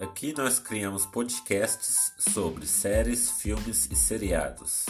Aqui nós criamos podcasts sobre séries, filmes e seriados.